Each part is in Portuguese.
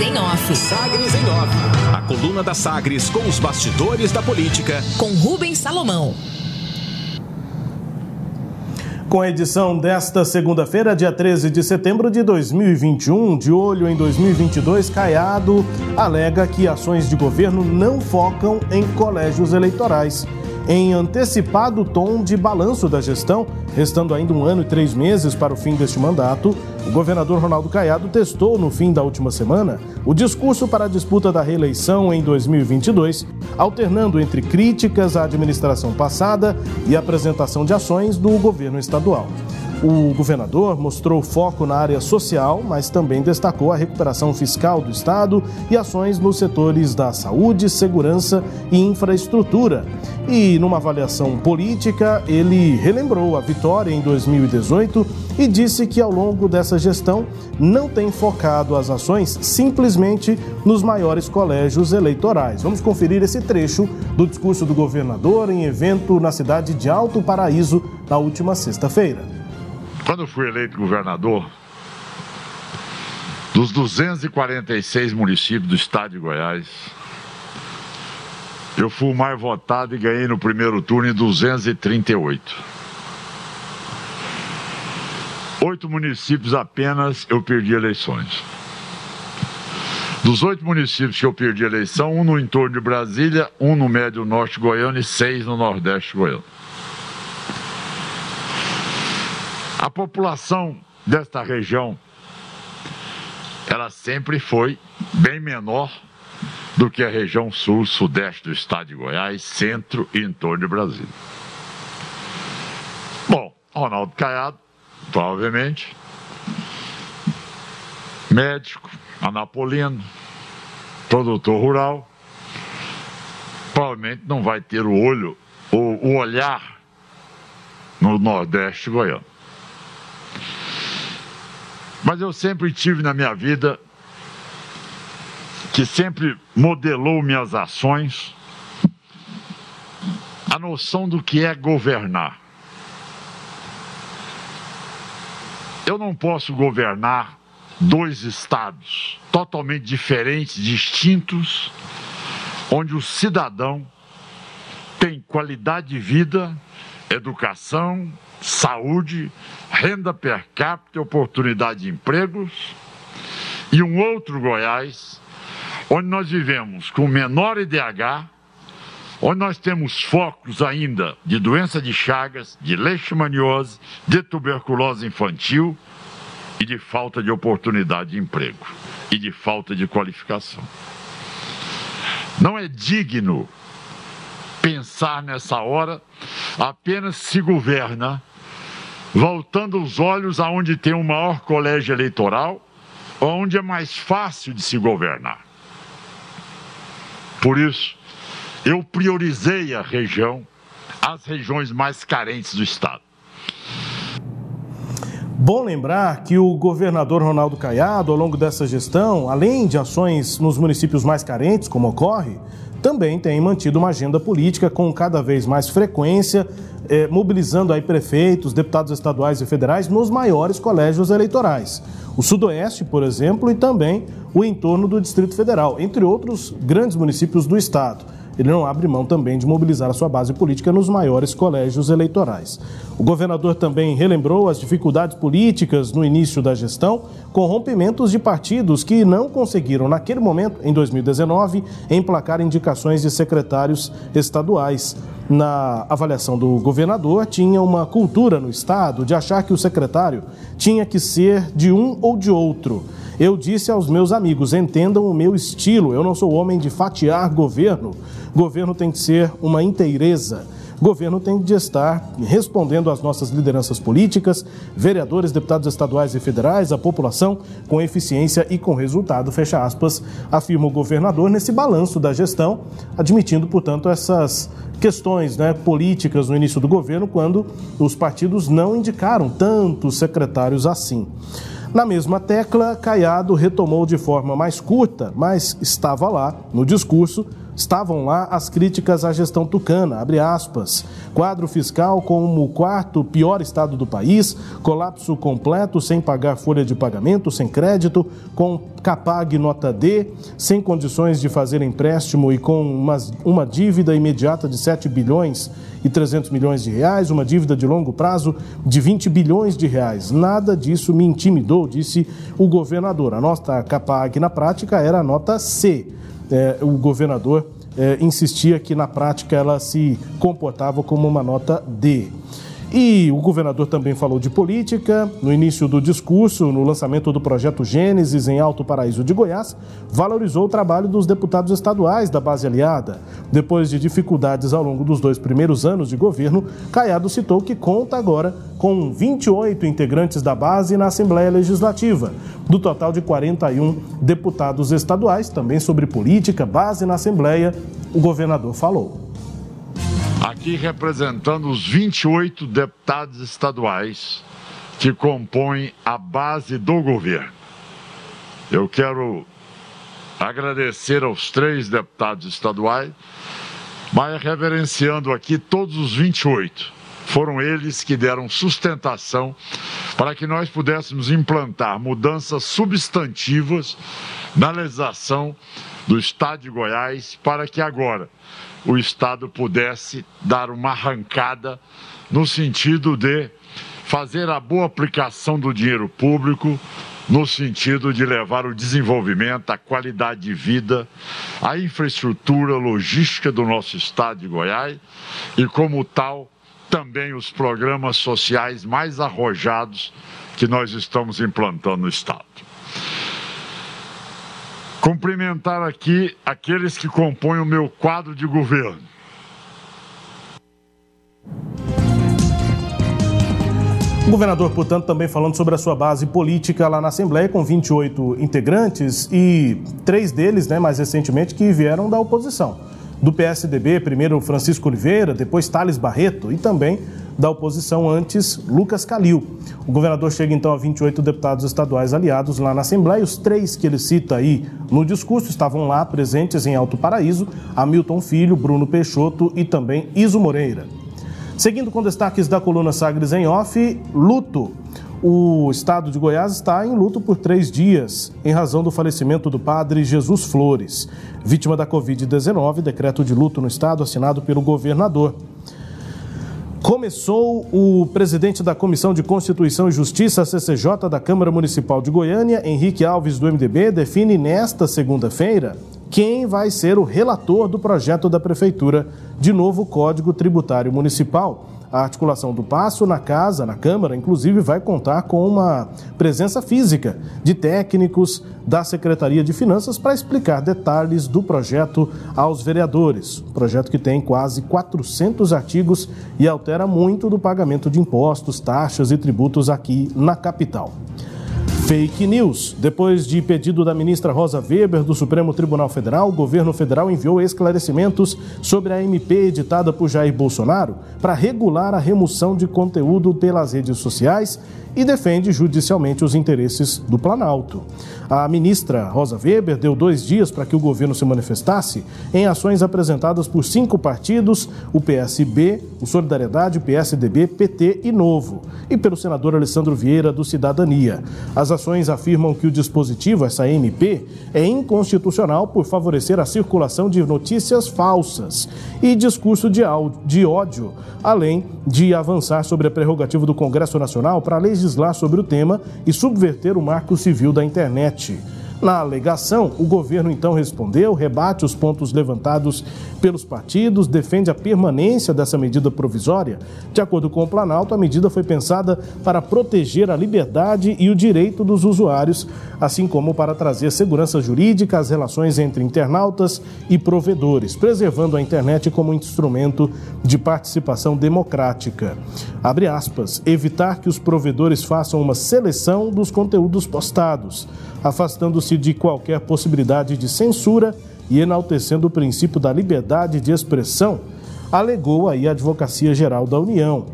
Sagres em Off. Sagres em Off. A coluna da Sagres com os bastidores da política. Com Rubens Salomão. Com a edição desta segunda-feira, dia 13 de setembro de 2021, de olho em 2022, Caiado alega que ações de governo não focam em colégios eleitorais em antecipado tom de balanço da gestão, restando ainda um ano e três meses para o fim deste mandato, o governador Ronaldo Caiado testou no fim da última semana o discurso para a disputa da reeleição em 2022, alternando entre críticas à administração passada e apresentação de ações do governo estadual. O governador mostrou foco na área social, mas também destacou a recuperação fiscal do Estado e ações nos setores da saúde, segurança e infraestrutura. E numa avaliação política, ele relembrou a vitória em 2018 e disse que ao longo dessa gestão não tem focado as ações simplesmente nos maiores colégios eleitorais. Vamos conferir esse trecho do discurso do governador em evento na cidade de Alto Paraíso na última sexta-feira. Quando eu fui eleito governador, dos 246 municípios do estado de Goiás, eu fui o mais votado e ganhei no primeiro turno em 238. Oito municípios apenas eu perdi eleições. Dos oito municípios que eu perdi eleição, um no entorno de Brasília, um no médio norte goiano e seis no nordeste goiano. A população desta região, ela sempre foi bem menor do que a região sul, sudeste do estado de Goiás, centro e em torno de Brasília. Bom, Ronaldo Caiado, provavelmente, médico, anapolino, produtor rural, provavelmente não vai ter o olho, o, o olhar no Nordeste goiano. Mas eu sempre tive na minha vida que sempre modelou minhas ações a noção do que é governar. Eu não posso governar dois estados totalmente diferentes, distintos, onde o cidadão tem qualidade de vida, educação, saúde, renda per capita, oportunidade de empregos, e um outro Goiás, onde nós vivemos com menor IDH, onde nós temos focos ainda de doença de Chagas, de leishmaniose, de tuberculose infantil e de falta de oportunidade de emprego e de falta de qualificação. Não é digno pensar nessa hora apenas se governa voltando os olhos aonde tem o maior colégio eleitoral, onde é mais fácil de se governar. Por isso, eu priorizei a região, as regiões mais carentes do estado. Bom lembrar que o governador Ronaldo Caiado, ao longo dessa gestão, além de ações nos municípios mais carentes, como ocorre, também tem mantido uma agenda política com cada vez mais frequência é, mobilizando aí prefeitos, deputados estaduais e federais nos maiores colégios eleitorais. O Sudoeste, por exemplo, e também o entorno do Distrito Federal, entre outros grandes municípios do estado ele não abre mão também de mobilizar a sua base política nos maiores colégios eleitorais. O governador também relembrou as dificuldades políticas no início da gestão, com rompimentos de partidos que não conseguiram, naquele momento, em 2019, emplacar indicações de secretários estaduais. Na avaliação do governador, tinha uma cultura no estado de achar que o secretário tinha que ser de um ou de outro. Eu disse aos meus amigos: entendam o meu estilo, eu não sou homem de fatiar governo. Governo tem que ser uma inteireza. Governo tem de estar respondendo às nossas lideranças políticas, vereadores, deputados estaduais e federais, a população, com eficiência e com resultado, fecha aspas, afirma o governador nesse balanço da gestão, admitindo, portanto, essas questões né, políticas no início do governo, quando os partidos não indicaram tantos secretários assim. Na mesma tecla, Caiado retomou de forma mais curta, mas estava lá no discurso estavam lá as críticas à gestão tucana, abre aspas. Quadro fiscal como o quarto pior estado do país, colapso completo, sem pagar folha de pagamento, sem crédito, com Capag nota D, sem condições de fazer empréstimo e com uma, uma dívida imediata de 7 bilhões e 300 milhões de reais, uma dívida de longo prazo de 20 bilhões de reais. Nada disso me intimidou, disse o governador. A nota Capag na prática era a nota C. É, o governador é, insistia que na prática ela se comportava como uma nota D. E o governador também falou de política. No início do discurso, no lançamento do projeto Gênesis em Alto Paraíso de Goiás, valorizou o trabalho dos deputados estaduais da base aliada. Depois de dificuldades ao longo dos dois primeiros anos de governo, Caiado citou que conta agora com 28 integrantes da base na Assembleia Legislativa, do total de 41 deputados estaduais. Também sobre política, base na Assembleia, o governador falou aqui representando os 28 deputados estaduais que compõem a base do governo. Eu quero agradecer aos três deputados estaduais, mas reverenciando aqui todos os 28. Foram eles que deram sustentação para que nós pudéssemos implantar mudanças substantivas na legislação do Estado de Goiás para que agora o Estado pudesse dar uma arrancada no sentido de fazer a boa aplicação do dinheiro público, no sentido de levar o desenvolvimento, a qualidade de vida, a infraestrutura logística do nosso estado de Goiás e, como tal, também os programas sociais mais arrojados que nós estamos implantando no estado. Cumprimentar aqui aqueles que compõem o meu quadro de governo. O governador, portanto, também falando sobre a sua base política lá na Assembleia, com 28 integrantes e três deles, né, mais recentemente, que vieram da oposição. Do PSDB, primeiro Francisco Oliveira, depois Thales Barreto e também da oposição antes, Lucas Calil. O governador chega então a 28 deputados estaduais aliados lá na Assembleia. Os três que ele cita aí no discurso estavam lá presentes em Alto Paraíso: Hamilton Filho, Bruno Peixoto e também Iso Moreira. Seguindo com destaques da coluna Sagres em Off, luto. O estado de Goiás está em luto por três dias, em razão do falecimento do padre Jesus Flores, vítima da Covid-19, decreto de luto no estado assinado pelo governador. Começou o presidente da Comissão de Constituição e Justiça, CCJ, da Câmara Municipal de Goiânia, Henrique Alves, do MDB, define nesta segunda-feira quem vai ser o relator do projeto da Prefeitura de novo Código Tributário Municipal. A articulação do passo na casa, na Câmara, inclusive, vai contar com uma presença física de técnicos da Secretaria de Finanças para explicar detalhes do projeto aos vereadores. Projeto que tem quase 400 artigos e altera muito do pagamento de impostos, taxas e tributos aqui na capital. Fake news. Depois de pedido da ministra Rosa Weber do Supremo Tribunal Federal, o governo federal enviou esclarecimentos sobre a MP editada por Jair Bolsonaro para regular a remoção de conteúdo pelas redes sociais e defende judicialmente os interesses do Planalto. A ministra Rosa Weber deu dois dias para que o governo se manifestasse em ações apresentadas por cinco partidos: o PSB, o Solidariedade, o PSDB, PT e Novo, e pelo senador Alessandro Vieira, do Cidadania. As ações afirmam que o dispositivo, essa MP, é inconstitucional por favorecer a circulação de notícias falsas e discurso de ódio, além de avançar sobre a prerrogativa do Congresso Nacional para legislar sobre o tema e subverter o marco civil da internet. Na alegação, o governo então respondeu, rebate os pontos levantados pelos partidos, defende a permanência dessa medida provisória. De acordo com o Planalto, a medida foi pensada para proteger a liberdade e o direito dos usuários, assim como para trazer segurança jurídica às relações entre internautas e provedores, preservando a internet como instrumento de participação democrática. Abre aspas, evitar que os provedores façam uma seleção dos conteúdos postados afastando-se de qualquer possibilidade de censura e enaltecendo o princípio da liberdade de expressão, alegou aí a Advocacia Geral da União.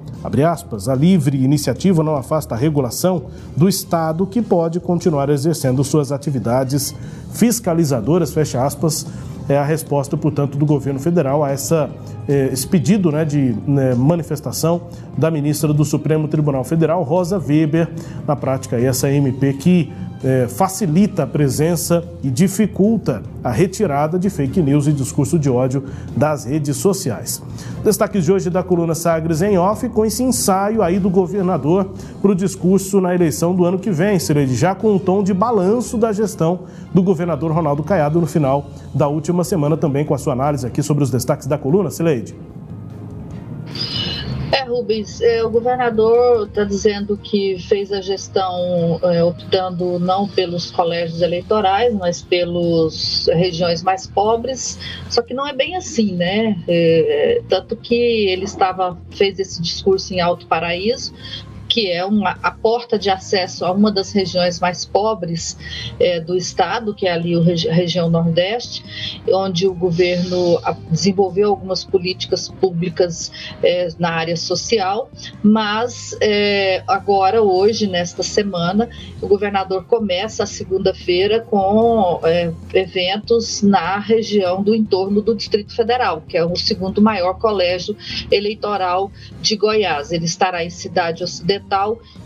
Aspas, a livre iniciativa não afasta a regulação do Estado que pode continuar exercendo suas atividades fiscalizadoras, fecha aspas, é a resposta, portanto, do governo federal a essa, eh, esse pedido né, de né, manifestação da ministra do Supremo Tribunal Federal, Rosa Weber, na prática essa MP que é, facilita a presença e dificulta a retirada de fake news e discurso de ódio das redes sociais. Destaques de hoje da coluna Sagres em off com esse ensaio aí do governador para o discurso na eleição do ano que vem, Cileide, já com um tom de balanço da gestão do governador Ronaldo Caiado no final da última semana, também com a sua análise aqui sobre os destaques da coluna, Cileide. É, Rubens, é, o governador está dizendo que fez a gestão é, optando não pelos colégios eleitorais, mas pelas regiões mais pobres, só que não é bem assim, né? É, tanto que ele estava fez esse discurso em Alto Paraíso, que é uma, a porta de acesso a uma das regiões mais pobres é, do estado, que é ali a região Nordeste, onde o governo desenvolveu algumas políticas públicas é, na área social, mas é, agora, hoje, nesta semana, o governador começa a segunda-feira com é, eventos na região do entorno do Distrito Federal, que é o segundo maior colégio eleitoral de Goiás. Ele estará em Cidade Ocidental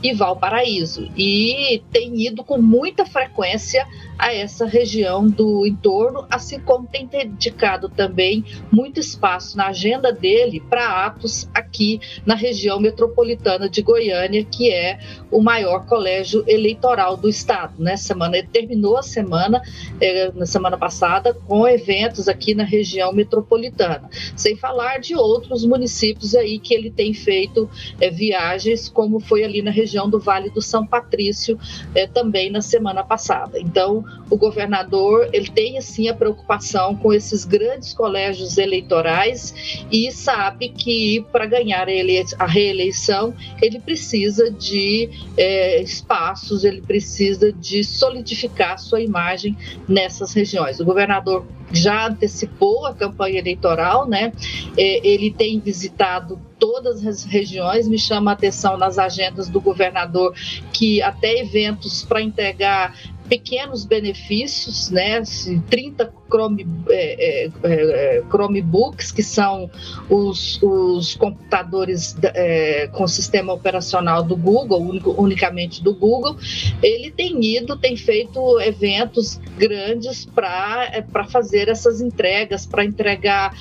e Valparaíso. E tem ido com muita frequência a essa região do entorno, assim como tem dedicado também muito espaço na agenda dele para atos aqui na região metropolitana de Goiânia, que é o maior colégio eleitoral do estado. Né? Semana ele terminou a semana eh, na semana passada com eventos aqui na região metropolitana, sem falar de outros municípios aí que ele tem feito eh, viagens, como foi ali na região do Vale do São Patrício eh, também na semana passada. Então o governador ele tem assim a preocupação com esses grandes colégios eleitorais e sabe que para ganhar a reeleição ele precisa de é, espaços, ele precisa de solidificar sua imagem nessas regiões. O governador já antecipou a campanha eleitoral, né? É, ele tem visitado todas as regiões, me chama a atenção nas agendas do governador que até eventos para entregar pequenos benefícios, né? 30 Chrome, é, é, é, Chromebooks, que são os, os computadores é, com sistema operacional do Google, unicamente do Google, ele tem ido, tem feito eventos grandes para é, fazer essas entregas, para entregar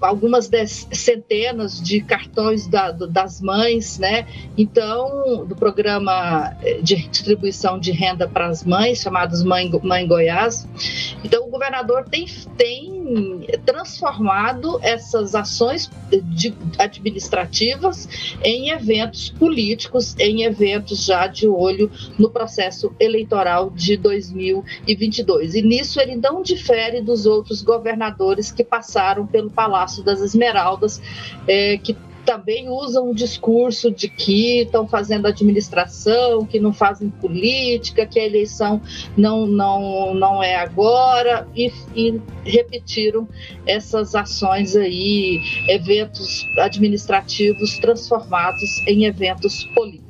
algumas centenas de cartões da, das mães, né? Então, do programa de distribuição de renda para as mães, chamados Mãe, Mãe Goiás. Então, o governador tem, tem transformado essas ações de, administrativas em eventos políticos, em eventos já de olho no processo eleitoral de 2022. E nisso ele não difere dos outros governadores que passaram pelo Palácio das Esmeraldas, é, que também usam o discurso de que estão fazendo administração, que não fazem política, que a eleição não, não, não é agora, e, e repetiram essas ações aí, eventos administrativos transformados em eventos políticos.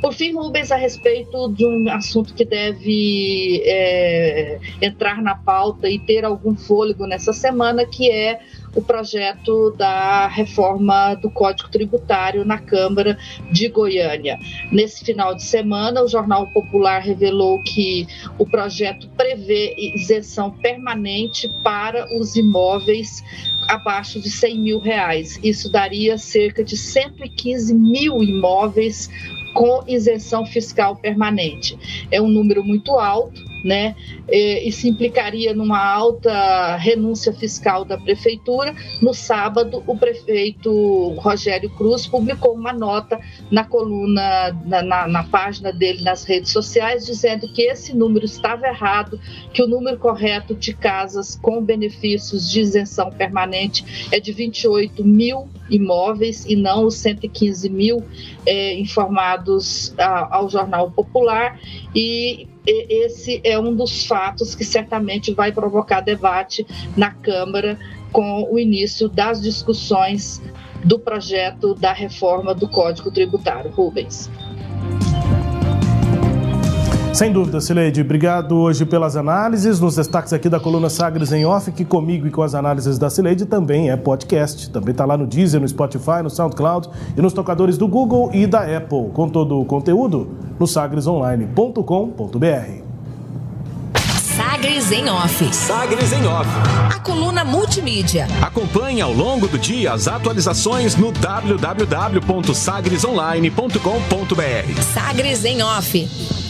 Por fim, Rubens, a respeito de um assunto que deve é, entrar na pauta e ter algum fôlego nessa semana, que é o projeto da reforma do Código Tributário na Câmara de Goiânia. Nesse final de semana, o Jornal Popular revelou que o projeto prevê isenção permanente para os imóveis abaixo de 100 mil reais. Isso daria cerca de 115 mil imóveis com isenção fiscal permanente. É um número muito alto, né? E, e se implicaria numa alta renúncia fiscal da prefeitura. No sábado, o prefeito Rogério Cruz publicou uma nota na coluna, na, na, na página dele nas redes sociais, dizendo que esse número estava errado, que o número correto de casas com benefícios de isenção permanente é de 28 mil imóveis e não os 115 mil é, informados a, ao Jornal Popular. E esse é um dos fatos que certamente vai provocar debate na Câmara com o início das discussões do projeto da reforma do Código Tributário. Rubens. Sem dúvida, Sileide. Obrigado hoje pelas análises. Nos destaques aqui da coluna Sagres em Off, que comigo e com as análises da Sileide também é podcast. Também está lá no Deezer, no Spotify, no SoundCloud e nos tocadores do Google e da Apple. Com todo o conteúdo no sagresonline.com.br. Sagres em Off. Sagres em Off. A coluna multimídia. Acompanhe ao longo do dia as atualizações no www.sagresonline.com.br. Sagres em Off.